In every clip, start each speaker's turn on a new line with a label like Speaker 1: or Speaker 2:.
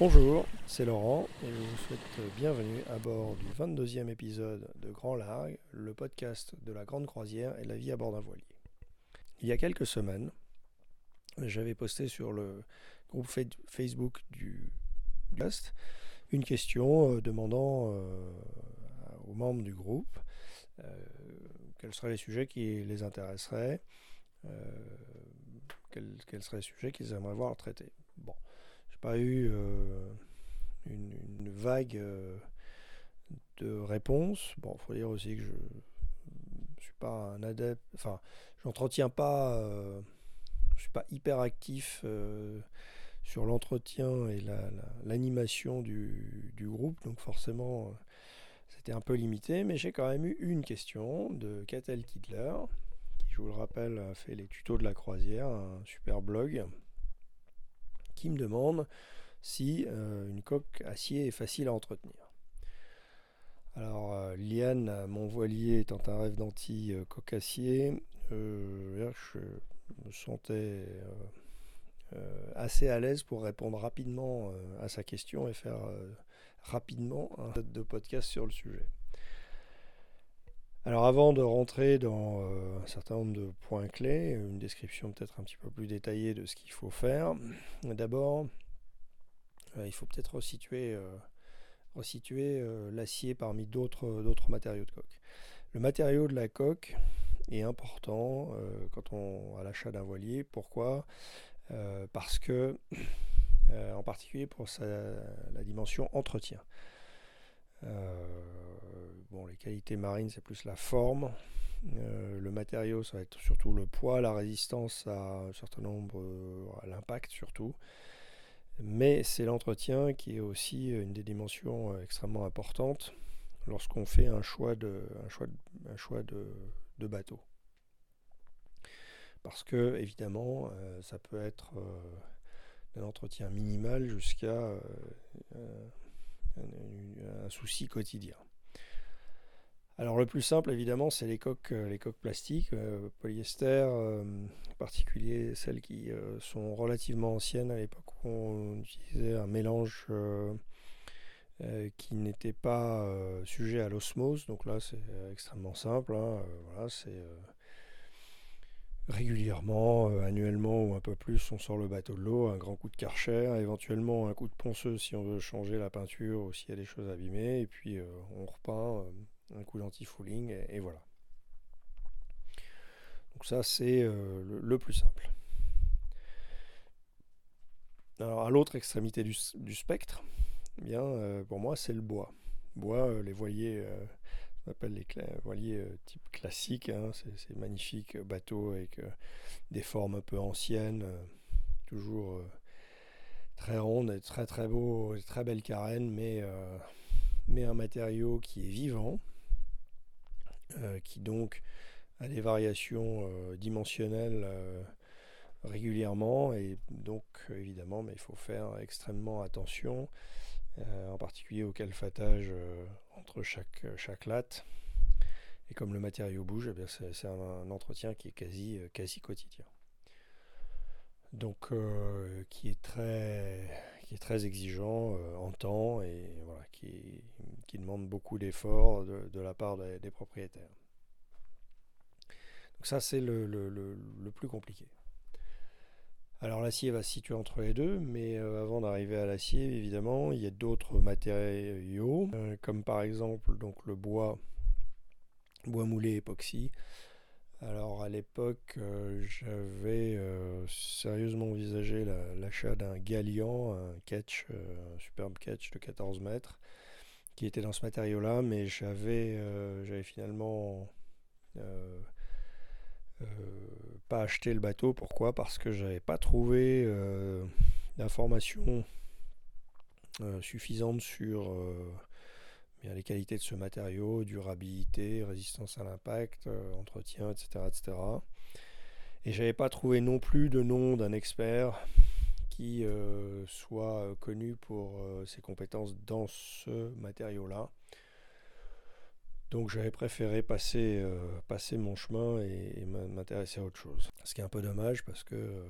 Speaker 1: Bonjour, c'est Laurent et je vous souhaite bienvenue à bord du 22e épisode de Grand Largue, le podcast de la grande croisière et la vie à bord d'un voilier. Il y a quelques semaines, j'avais posté sur le groupe Facebook du podcast une question euh, demandant euh, aux membres du groupe euh, quels seraient les sujets qui les intéresseraient, quels seraient les sujets qu'ils aimeraient voir traités. Bon pas eu euh, une, vague euh, de réponses. Bon, faut dire aussi que je ne suis pas un adepte, enfin, j'entretiens pas, euh, je suis pas hyper actif sur l'entretien et l'animation du, du, groupe, donc forcément c'était un peu limité, mais j'ai quand même eu une question de Katel Kidler, qui je vous le rappelle a fait les tutos de la croisière, un super blog qui me demande si euh, une coque acier est facile à entretenir. Alors, euh, Liane, mon voilier étant un rêve d'anti euh, coque acier, je me sentais assez à l'aise pour répondre rapidement à sa question et faire rapidement un de podcast sur le sujet. Alors avant de rentrer dans euh, un certain nombre de points clés, une description peut-être un petit peu plus détaillée de ce qu'il faut faire, d'abord euh, il faut peut-être resituer, euh, l'acier parmi d'autres, matériaux de coque. Le matériau de la coque est important quand on à l'achat d'un voilier. Pourquoi? Parce que, en particulier pour la dimension entretien. Euh, bon, les qualités marines, c'est plus la forme. Euh, le matériau, ça va être surtout le poids, la résistance à un certain nombre, euh, à l'impact surtout. Mais c'est l'entretien qui est aussi une des dimensions extrêmement importantes lorsqu'on fait un choix de, un choix un choix de, de bateau. Parce que, évidemment, ça peut être un entretien minimal jusqu'à un, souci quotidien. Alors le plus simple évidemment c'est les coques, euh, les coques plastiques, euh, polyester, euh, en particulier celles qui sont relativement anciennes à l'époque où on utilisait un mélange qui n'était pas sujet à l'osmose. Donc là c'est extrêmement simple. Hein, voilà, c'est régulièrement, euh, annuellement ou un peu plus, on sort le bateau de l'eau, un grand coup de karcher, éventuellement un coup de ponceuse si on veut changer la peinture ou s'il y a des choses abîmées, et puis euh, on repeint, euh, un coup d'anti-fouling, et, voilà. Donc ça c'est le, plus simple. Alors à l'autre extrémité du, spectre, eh bien pour moi c'est le bois. Bois, les voiliers appelle les voiliers euh, type classique. Hein, ces, magnifiques bateaux avec euh, des formes un peu anciennes, euh, toujours très rondes et très très beaux, très belles carènes, mais, mais un matériau qui est vivant, qui donc a des variations dimensionnelles régulièrement et donc évidemment mais il faut faire extrêmement attention en particulier au calfatage entre chaque, chaque latte. Et comme le matériau bouge, eh c'est un, entretien qui est quasi, euh, quasi quotidien. Donc euh, qui, est très, qui est très exigeant euh, en temps et voilà, qui, qui demande beaucoup d'efforts de, la part des, propriétaires. Donc ça c'est le, le, le, plus compliqué. Alors l'acier va se situer entre les deux, mais avant d'arriver à l'acier, évidemment, il y a d'autres matériaux, comme par exemple donc le bois bois moulé époxy. Alors à l'époque, euh, j'avais euh, sérieusement envisagé l'achat d'un Galian, un catch, euh, un superbe catch de 14 mètres, qui était dans ce matériau-là, mais j'avais finalement pas acheté le bateau. Pourquoi? Parce que j'avais pas trouvé d'informations suffisantes sur les qualités de ce matériau, durabilité, résistance à l'impact, euh, entretien, etc., etc. Et j'avais pas trouvé non plus de nom d'un expert qui euh, soit connu pour euh, ses compétences dans ce matériau-là. Donc j'avais préféré passer, passer mon chemin et, m'intéresser à autre chose. Ce qui est un peu dommage parce que,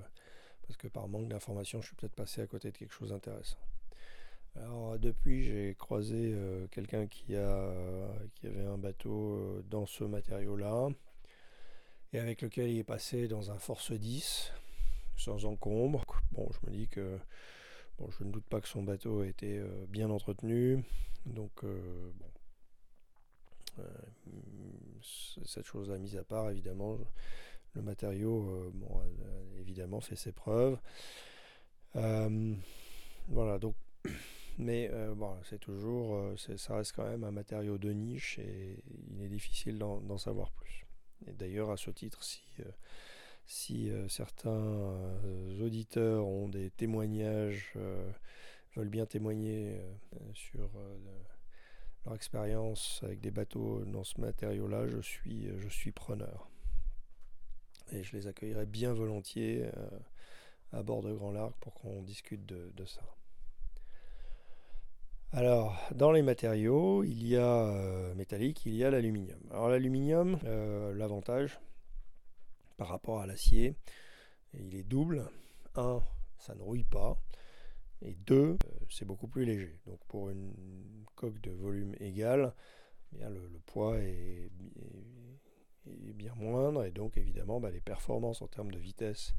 Speaker 1: parce que par manque d'informations, je suis peut-être passé à côté de quelque chose d'intéressant. Alors depuis, j'ai croisé quelqu'un qui, avait un bateau dans ce matériau-là et avec lequel il est passé dans un Force 10 sans encombre. Bon, je me dis que je ne doute pas que son bateau a été bien entretenu. Donc, bon, cette chose-là mise à part, évidemment, le matériau, euh, bon, évidemment, fait ses preuves. Euh, voilà, donc, mais euh, bon, c'est toujours, ça reste quand même un matériau de niche et il est difficile d'en savoir plus. Et d'ailleurs, à ce titre, si certains auditeurs ont des témoignages, veulent bien témoigner sur leur expérience avec des bateaux dans ce matériau-là, je suis, je suis preneur. Et je les accueillerai bien volontiers euh, à bord de Grand Largue pour qu'on discute de, ça. Alors, dans les matériaux, il y a euh, métallique, il y a l'aluminium. Alors l'aluminium, euh, l'avantage par rapport à l'acier, il est double. Un, ça ne rouille pas. Et deux, c'est beaucoup plus léger. Donc pour une coque de volume égal, eh bien le, poids est, bien moindre et donc évidemment bah, les performances en termes de vitesse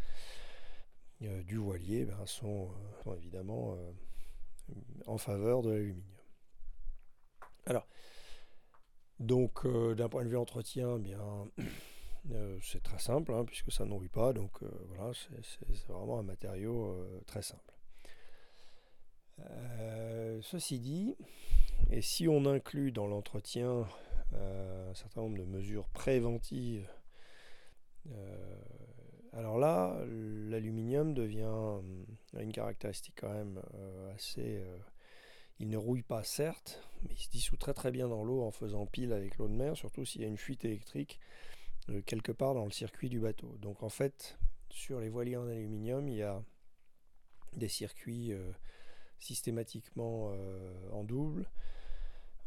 Speaker 1: euh, du voilier ben, sont, euh, évidemment euh, en faveur de l'aluminium. Alors, donc d'un point de vue entretien, eh bien c'est très simple hein, puisque ça nourrit pas, donc voilà, c'est vraiment un matériau très simple. Ceci dit, et si on inclut dans l'entretien euh, un certain nombre de mesures préventives. Euh, alors là, l'aluminium devient euh, une caractéristique quand même assez... il ne rouille pas certes, mais il se dissout très très bien dans l'eau en faisant pile avec l'eau de mer, surtout s'il y a une fuite électrique quelque part dans le circuit du bateau. Donc en fait, sur les voiliers en aluminium, il y a des circuits systématiquement en double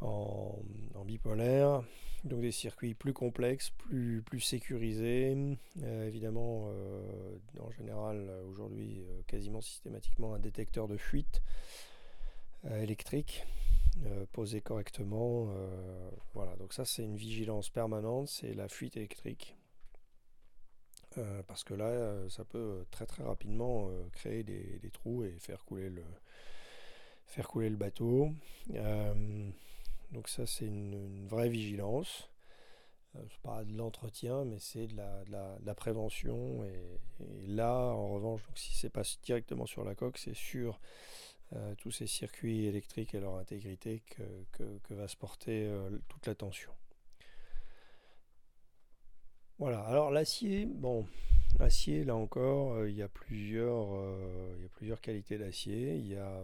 Speaker 1: en, bipolaire, donc des circuits plus complexes, plus, sécurisés, euh, évidemment euh, en général aujourd'hui euh, quasiment systématiquement un détecteur de fuite électrique posé correctement. voilà, donc ça c'est une vigilance permanente, c'est la fuite électrique. parce que là, ça peut très très rapidement créer des, trous et faire couler le, faire couler le bateau. Donc ça, c'est une, vraie vigilance. Euh, c'est pas de l'entretien, mais c'est de la, prévention. Et, là, en revanche, donc, si c'est pas directement sur la coque, c'est sur euh, tous ces circuits électriques et leur intégrité que, va se porter euh, toute l'attention. Voilà, alors l'acier, bon, l'acier, là encore, il y a plusieurs, il y a plusieurs qualités d'acier. Il y a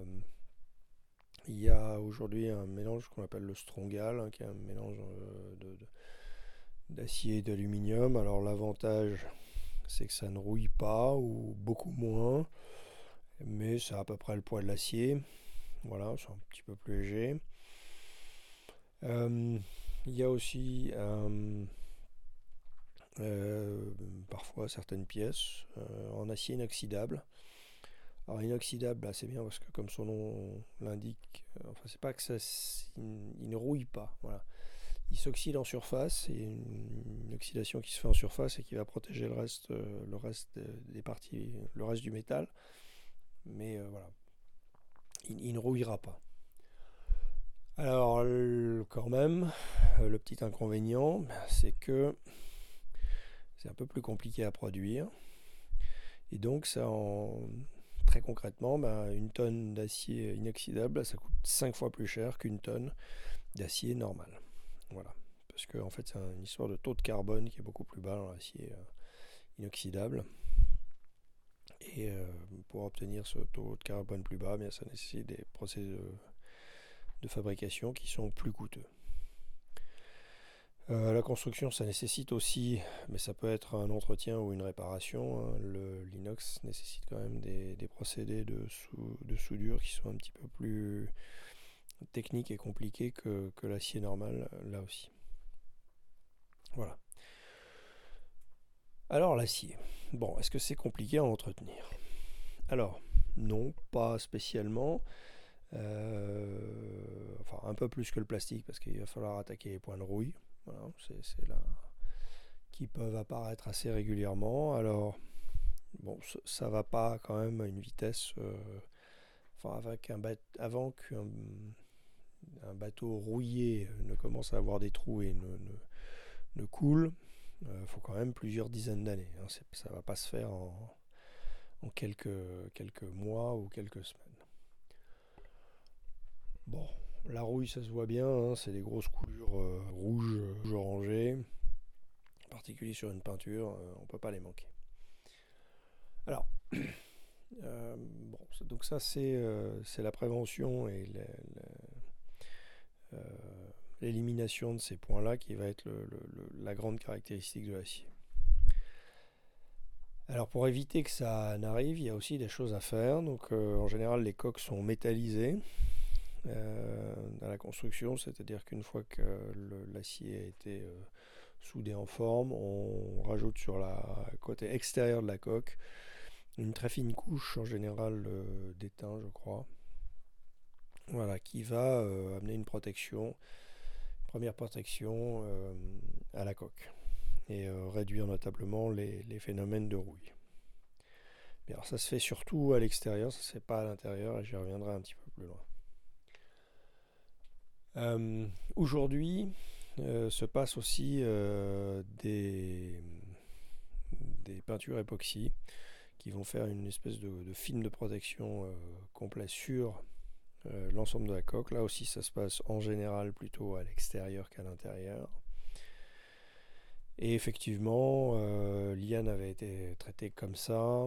Speaker 1: il y a aujourd'hui un mélange qu'on appelle le strongal, hein, qui est un mélange euh, d'acier et d'aluminium. Alors l'avantage, c'est que ça ne rouille pas ou beaucoup moins, mais ça a à peu près le poids de l'acier. Voilà, c'est un petit peu plus léger. Euh, il y a aussi euh, parfois certaines pièces en acier inoxydable. Alors inoxydable, bah, c'est bien parce que comme son nom l'indique, euh, enfin c'est pas que ça, il, ne rouille pas, voilà. Il s'oxyde en surface, c'est une, oxydation qui se fait en surface et qui va protéger le reste, euh, le reste des parties, le reste du métal. Mais euh, voilà, il, ne rouillera pas. Alors quand même, le petit inconvénient, c'est que c'est un peu plus compliqué à produire. Et donc ça en, concrètement, ben, une tonne d'acier inoxydable, ça coûte 5 fois plus cher qu'une tonne d'acier normal. Voilà. Parce que en fait, c'est une histoire de taux de carbone qui est beaucoup plus bas dans l'acier euh, inoxydable. Et euh, pour obtenir ce taux de carbone plus bas, bien, ça nécessite des procédés de fabrication qui sont plus coûteux. Euh, la construction, ça nécessite aussi, mais ça peut être un entretien ou une réparation. Hein. L'inox nécessite quand même des, procédés de, soudure qui sont un petit peu plus techniques et compliqués que, l'acier normal, là aussi. Voilà. Alors l'acier. Bon, est-ce que c'est compliqué à entretenir? Alors, non, pas spécialement. enfin, un peu plus que le plastique parce qu'il va falloir attaquer les points de rouille. C'est là qui peuvent apparaître assez régulièrement. Alors, bon, ça va pas quand même à une vitesse. enfin, avec un avant qu'un un bateau rouillé ne commence à avoir des trous et ne, coule, il euh, faut quand même plusieurs dizaines d'années. Hein. Ça va pas se faire en, quelques, quelques mois ou quelques semaines. Bon, la rouille, ça se voit bien, hein. c'est des grosses coulures euh, rouges, orangées, en particulier sur une peinture, euh, on ne peut pas les manquer. Alors, bon, donc ça c'est la prévention et euh, l'élimination de ces points-là qui va être la grande caractéristique de l'acier. Alors pour éviter que ça n'arrive, il y a aussi des choses à faire. Donc euh, en général, les coques sont métallisées euh, dans la construction, c'est-à-dire qu'une fois que l'acier a été soudé en forme, on rajoute sur la côté extérieur de la coque une très fine couche, en général d'étain, je crois, voilà, qui va euh, amener une protection, première protection euh, à la coque et euh, réduire notablement les, phénomènes de rouille. alors ça se fait surtout à l'extérieur, ça se fait pas à l'intérieur et j'y reviendrai un petit peu plus loin. Aujourd'hui se passe aussi des, des peintures époxy qui vont faire une espèce de, film de protection complet sur euh, l'ensemble de la coque. Là aussi, ça se passe en général plutôt à l'extérieur qu'à l'intérieur. Et effectivement, euh, l'IAN avait été traité comme ça.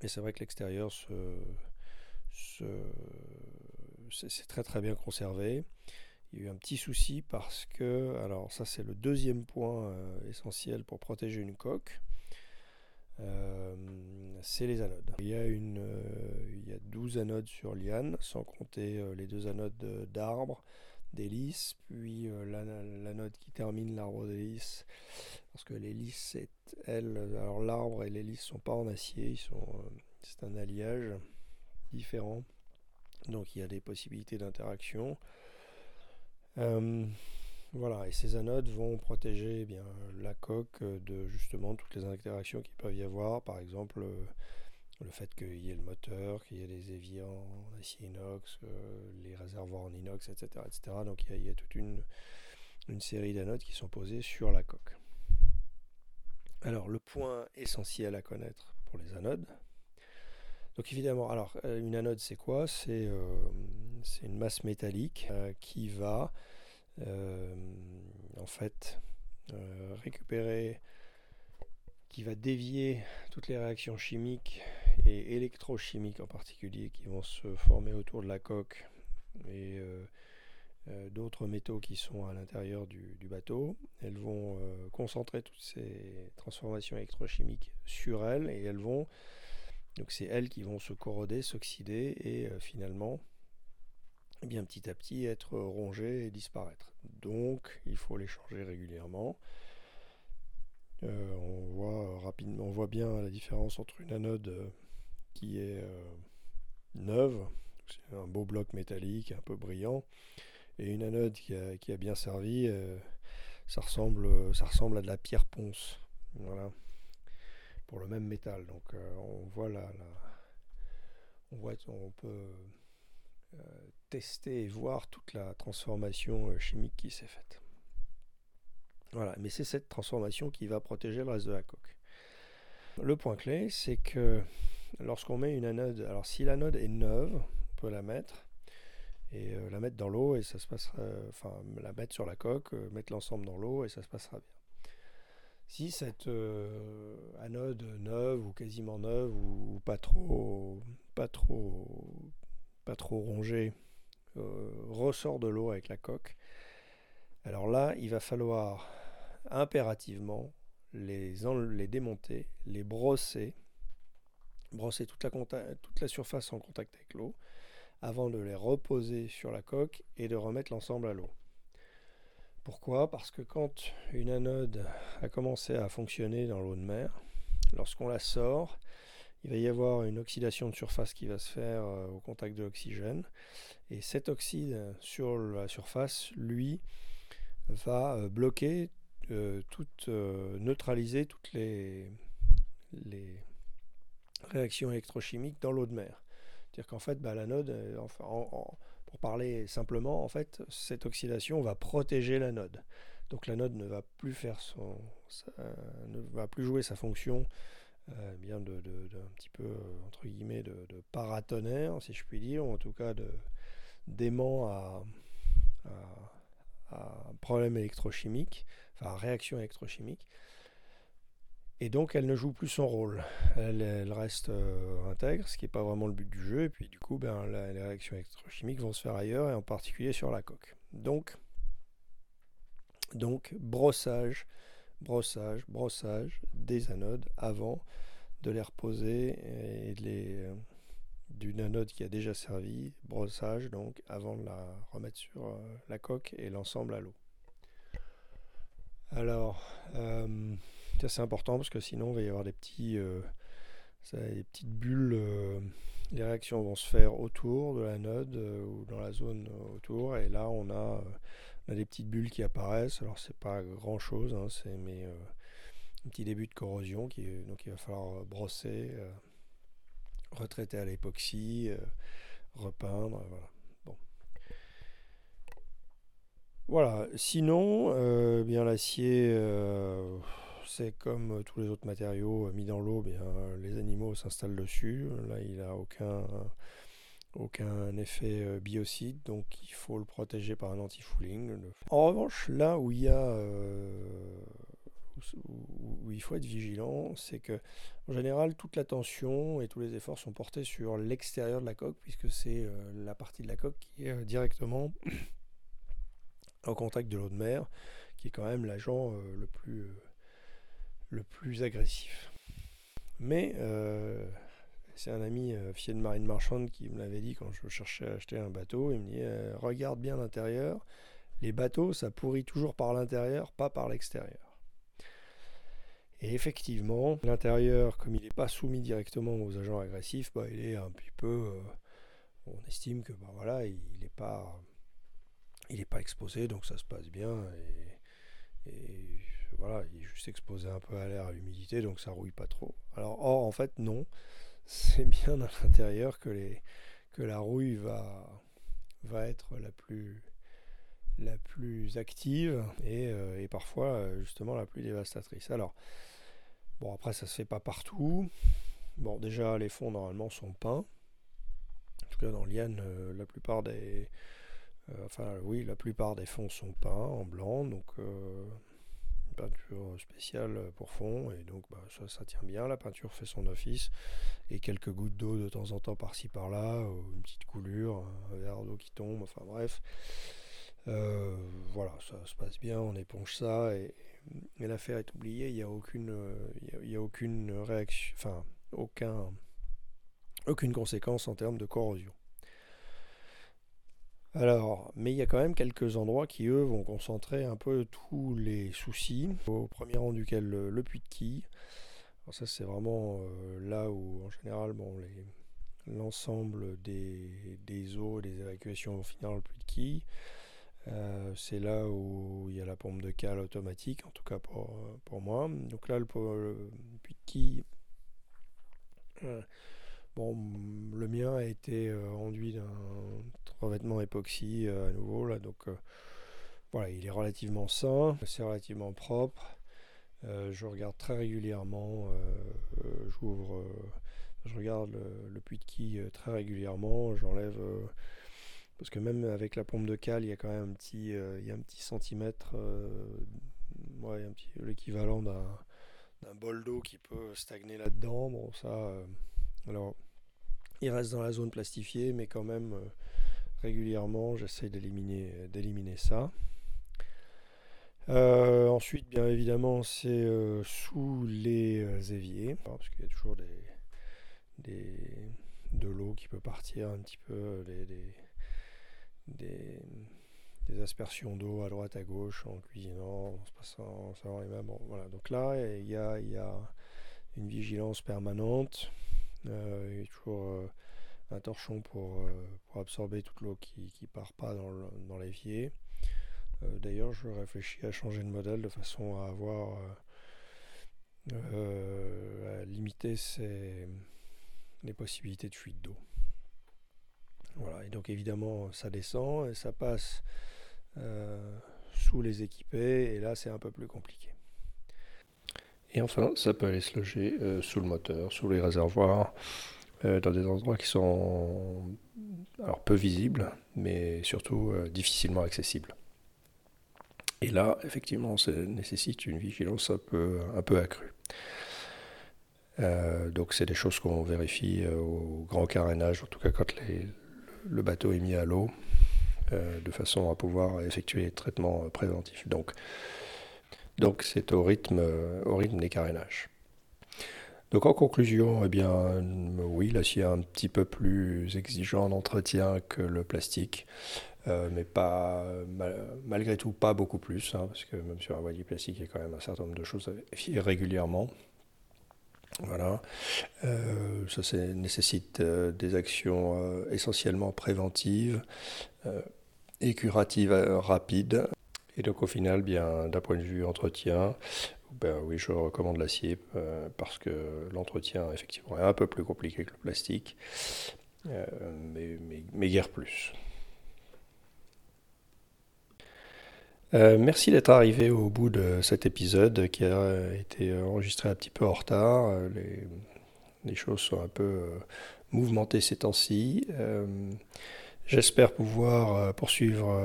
Speaker 1: Et c'est vrai que l'extérieur c'est très très bien conservé. Il y a eu un petit souci parce que, alors ça c'est le deuxième point euh, essentiel pour protéger une coque. Euh, c'est les anodes. Il y, a une, euh, il y a 12 anodes sur liane, sans compter les deux anodes d'arbre, d'hélice, puis l'anode qui termine l'arbre d'hélice. Parce que l'hélice, c'est elle, alors l'arbre et l'hélice sont pas en acier, c'est un alliage différent. Donc il y a des possibilités d'interaction. Voilà, et ces anodes vont protéger eh bien, la coque de justement toutes les interactions qu'il peut y avoir, par exemple euh, le fait qu'il y ait le moteur, qu'il y ait les éviers en acier inox, euh, les réservoirs en inox, etc. etc. Donc il y, a, toute une, série d'anodes qui sont posées sur la coque. Alors le point essentiel à connaître pour les anodes, donc évidemment, alors euh, une anode c'est quoi? C'est une masse métallique qui va euh, en fait euh, récupérer, qui va dévier toutes les réactions chimiques et électrochimiques en particulier qui vont se former autour de la coque et euh, d'autres métaux qui sont à l'intérieur du, bateau. Elles vont concentrer toutes ces transformations électrochimiques sur elles et elles vont, donc c'est elles qui vont se corroder, s'oxyder et finalement eh bien petit à petit être rongé et disparaître. Donc il faut les changer régulièrement. Euh, on voit rapidement, on voit bien la différence entre une anode euh, qui est euh, neuve, c'est un beau bloc métallique un peu brillant, et une anode qui a, bien servi, ça ressemble, ça ressemble à de la pierre ponce, voilà, pour le même métal. Donc on voit là, on voit, on peut tester et voir toute la transformation euh, chimique qui s'est faite. Voilà, mais c'est cette transformation qui va protéger le reste de la coque. Le point clé, c'est que lorsqu'on met une anode, alors si l'anode est neuve, on peut la mettre et euh, la mettre dans l'eau et ça se passera, enfin la mettre sur la coque, euh, mettre l'ensemble dans l'eau et ça se passera bien. Si cette anode neuve ou quasiment neuve ou pas trop, trop, rongée euh, ressort de l'eau avec la coque. Alors là, il va falloir impérativement les, les démonter, les brosser, brosser toute la surface en contact avec l'eau, avant de les reposer sur la coque et de remettre l'ensemble à l'eau. Pourquoi? Parce que quand une anode a commencé à fonctionner dans l'eau de mer, lorsqu'on la sort, il va y avoir une oxydation de surface qui va se faire au contact de l'oxygène. Et cet oxyde sur la surface, lui, va bloquer, toute, neutraliser toutes les, réactions électrochimiques dans l'eau de mer. C'est-à-dire qu'en fait, bah, l'anode, pour parler simplement, en fait, cette oxydation va protéger l'anode. Donc l'anode ne va plus faire son, ne va plus jouer sa fonction euh, bien de, un petit peu entre guillemets de, paratonnerre, si je puis dire, ou en tout cas de d'aimant à, à, problème électrochimique, enfin à réaction électrochimique. Et donc elle ne joue plus son rôle. Elle, reste euh, intègre, ce qui n'est pas vraiment le but du jeu. Et puis du coup, ben, les réactions électrochimiques vont se faire ailleurs, et en particulier sur la coque. Donc, donc brossage, brossage, brossage des anodes avant de les reposer et de les euh, d'une anode qui a déjà servi, brossage donc avant de la remettre sur euh, la coque et l'ensemble à l'eau. Alors, euh, c'est important parce que sinon il va y avoir des petits, des petites bulles. les réactions vont se faire autour de l'anode ou dans la zone autour et là on a des petites bulles qui apparaissent. Alors c'est pas grand chose, hein, c'est mais euh, un petit début de corrosion qui donc il va falloir euh, brosser, euh, retraiter à l'époxy, repeindre, voilà. Voilà. Sinon, bien l'acier, c'est comme tous les autres matériaux mis dans l'eau, bien les animaux s'installent dessus. Là, il n'a aucun aucun effet euh, biocide, donc il faut le protéger par un anti-fouling. En revanche, là où il y a euh, où, il faut être vigilant, c'est que en général toute l'attention et tous les efforts sont portés sur l'extérieur de la coque, puisque c'est euh, la partie de la coque qui est directement en contact de l'eau de mer, qui est quand même l'agent le plus le plus agressif. Mais c'est un ami euh, fier de marine marchande qui me l'avait dit quand je cherchais à acheter un bateau. Il me dit euh, Regarde bien l'intérieur. Les bateaux, ça pourrit toujours par l'intérieur, pas par l'extérieur. Et effectivement, l'intérieur, comme il n'est pas soumis directement aux agents agressifs, bah, il est un petit peu. Euh, on estime que bah, voilà, il n'est pas, il pas exposé, donc ça se passe bien. Et, voilà, il est juste exposé un peu à l'air, à l'humidité, donc ça rouille pas trop. Alors, or, en fait, non c'est bien à l'intérieur que, les, que la rouille va, va être la plus, la plus active et, euh, et, parfois euh, justement la plus dévastatrice. Alors, bon après ça se fait pas partout. Bon déjà les fonds normalement sont peints. En tout cas dans l'IAN, euh, la plupart des... enfin oui, la plupart des fonds sont peints en blanc. Donc peinture spéciale pour fond et donc bah, ça, tient bien, la peinture fait son office et quelques gouttes d'eau de temps en temps par-ci par-là, une petite coulure, un verre d'eau qui tombe, enfin bref. Euh, voilà, ça se passe bien, on éponge ça et, l'affaire est oubliée, il n'y a aucune, a, aucune réaction, enfin aucun, aucune conséquence en termes de corrosion. Alors, mais il y a quand même quelques endroits qui, eux, vont concentrer un peu tous les soucis. Au premier rang duquel le, puits de quille. Alors ça, c'est vraiment euh, là où, en général, bon, l'ensemble des, des, eaux et des évacuations vont finir dans le puits de quille. Euh, c'est là où il y a la pompe de cale automatique, en tout cas pour, pour moi. Donc là, le, puits de quille... Euh, Bon, le mien a été euh, enduit d'un revêtement époxy euh, à nouveau, là, donc euh, voilà, il est relativement sain, c'est relativement propre. je regarde très régulièrement, j'ouvre, je regarde le, puits de quille très régulièrement, j'enlève parce que même avec la pompe de cale, il y a quand même un petit, il y a un petit centimètre, ouais, l'équivalent d'un, bol d'eau qui peut stagner là-dedans. Bon, ça, alors, il reste dans la zone plastifiée, mais quand même, euh, régulièrement, j'essaie d'éliminer, d'éliminer ça. Euh, ensuite, bien évidemment, c'est euh, sous les éviers, parce qu'il y a toujours des, de l'eau qui peut partir un petit peu, des, aspersions d'eau à droite, à gauche, en cuisinant, en se passant, en les mains. Voilà. Donc là, il y a, il y a une vigilance permanente il y a toujours un torchon pour, pour absorber toute l'eau qui ne part pas dans, l'évier. D'ailleurs, je réfléchis à changer de modèle de façon à avoir à limiter les possibilités de fuite d'eau. Voilà, et donc évidemment ça descend et ça passe sous les équipés et là c'est un peu plus compliqué. Et enfin, ça peut aller se loger euh, sous le moteur, sous les réservoirs, euh, dans des endroits qui sont alors peu visibles, mais surtout euh, difficilement accessibles. Et là, effectivement, ça nécessite une vigilance un peu, un peu accrue. donc, c'est des choses qu'on vérifie au grand carénage, en tout cas quand le bateau est mis à l'eau, de façon à pouvoir effectuer les traitements préventifs. Donc, donc c'est au rythme, euh, au rythme des carénages. Donc en conclusion, eh bien, oui, l'acier est un petit peu plus exigeant en entretien que le plastique, euh, mais pas, malgré tout pas beaucoup plus, hein, parce que même sur un voilier plastique, il y a quand même un certain nombre de choses à vérifier régulièrement. Voilà. Euh, ça, nécessite des actions essentiellement préventives et curatives rapides. Et donc au final, bien d'un point de vue entretien, ben oui, je recommande l'acier euh, parce que l'entretien effectivement est un peu plus compliqué que le plastique, euh, mais, mais, guère plus. Euh, merci d'être arrivé au bout de cet épisode qui a été enregistré un petit peu en retard. Les, les choses sont un peu mouvementées ces temps-ci. J'espère pouvoir poursuivre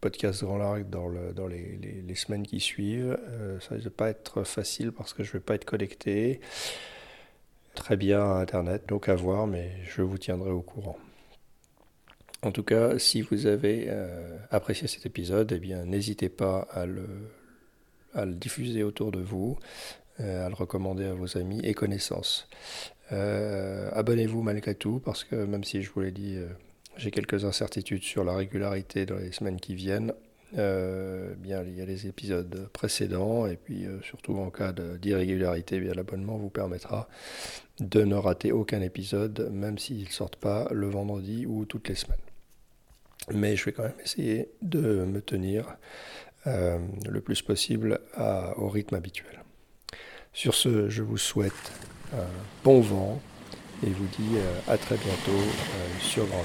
Speaker 1: podcast Grand Largue dans, le, dans les, semaines qui suivent. Euh, ça ne va pas être facile parce que je ne vais pas être connecté très bien à Internet, donc à voir, mais je vous tiendrai au courant. En tout cas, si vous avez euh, apprécié cet épisode, eh n'hésitez pas à le, à le, diffuser autour de vous, euh, à le recommander à vos amis et connaissances. Abonnez-vous malgré tout, parce que même si je vous l'ai dit j'ai quelques incertitudes sur la régularité dans les semaines qui viennent. Euh, bien, il y a les épisodes précédents et puis euh, surtout en cas d'irrégularité, bien l'abonnement vous permettra de ne rater aucun épisode, même s'ils ne sortent pas le vendredi ou toutes les semaines. Mais je vais quand même essayer de me tenir euh, le plus possible au rythme habituel. Sur ce, je vous souhaite bon vent et vous dis à très bientôt sur Grand